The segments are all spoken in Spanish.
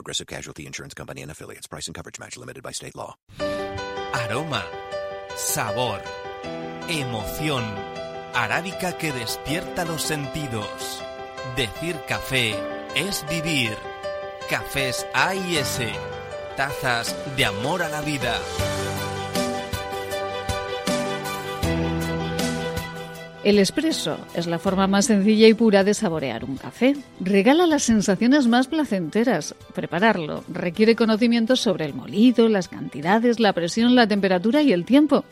Progressive Casualty Insurance Company and affiliates. Price and coverage match limited by state law. Aroma, sabor, emoción, arábica que despierta los sentidos. Decir café es vivir. Cafés A y S, tazas de amor a la vida. El espresso es la forma más sencilla y pura de saborear un café. Regala las sensaciones más placenteras. Prepararlo requiere conocimientos sobre el molido, las cantidades, la presión, la temperatura y el tiempo.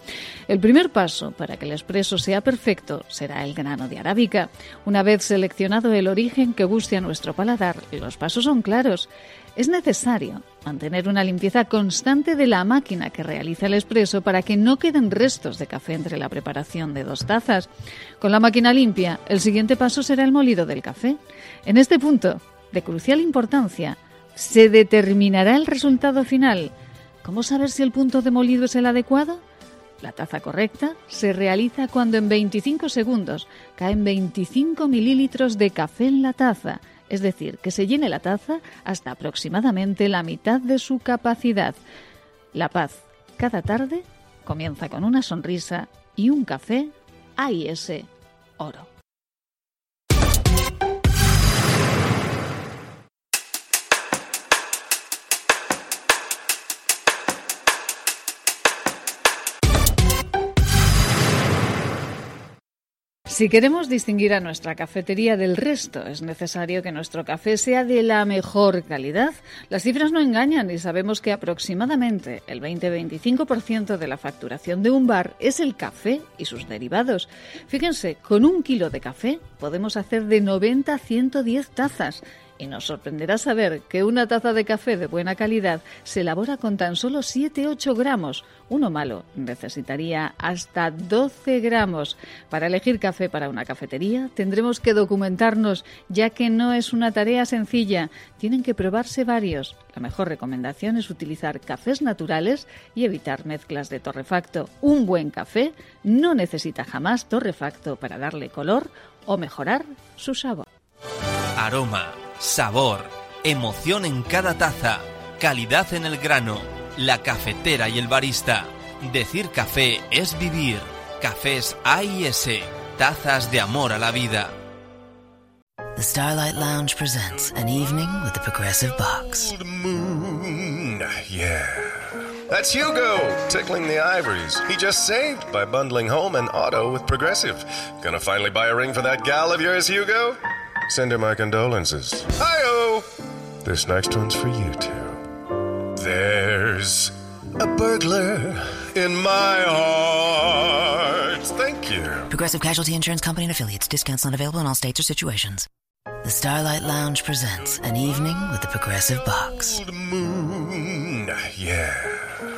El primer paso para que el espresso sea perfecto será el grano de arábica. Una vez seleccionado el origen que guste a nuestro paladar, los pasos son claros. Es necesario mantener una limpieza constante de la máquina que realiza el expreso para que no queden restos de café entre la preparación de dos tazas. Con la máquina limpia, el siguiente paso será el molido del café. En este punto, de crucial importancia, se determinará el resultado final. ¿Cómo saber si el punto de molido es el adecuado? La taza correcta se realiza cuando en 25 segundos caen 25 mililitros de café en la taza es decir, que se llene la taza hasta aproximadamente la mitad de su capacidad. La paz cada tarde comienza con una sonrisa y un café AIS Oro. Si queremos distinguir a nuestra cafetería del resto, es necesario que nuestro café sea de la mejor calidad. Las cifras no engañan y sabemos que aproximadamente el 20-25% de la facturación de un bar es el café y sus derivados. Fíjense, con un kilo de café podemos hacer de 90 a 110 tazas y nos sorprenderá saber que una taza de café de buena calidad se elabora con tan solo 7-8 gramos. Uno malo necesitaría hasta 12 gramos. Para elegir café para una cafetería tendremos que documentarnos, ya que no es una tarea sencilla. Tienen que probarse varios. La mejor recomendación es utilizar cafés naturales y evitar mezclas de torrefacto. Un buen café no necesita jamás torrefacto para darle color o mejorar su sabor. Aroma sabor, emoción en cada taza, calidad en el grano, la cafetera y el barista. Decir café es vivir. Cafés A y S, tazas de amor a la vida. The Starlight Lounge presents an evening with the Progressive Box. Moon, yeah. That's Hugo, tickling the ivories. He just saved by bundling home and auto with Progressive. Gonna finally buy a ring for that gal of yours, Hugo? Send her my condolences. Hi-oh! This next one's for you two. There's a burglar in my heart. Thank you. Progressive Casualty Insurance Company and affiliates. Discounts not available in all states or situations. The Starlight Lounge presents an evening with the Progressive Box. Moon, yeah.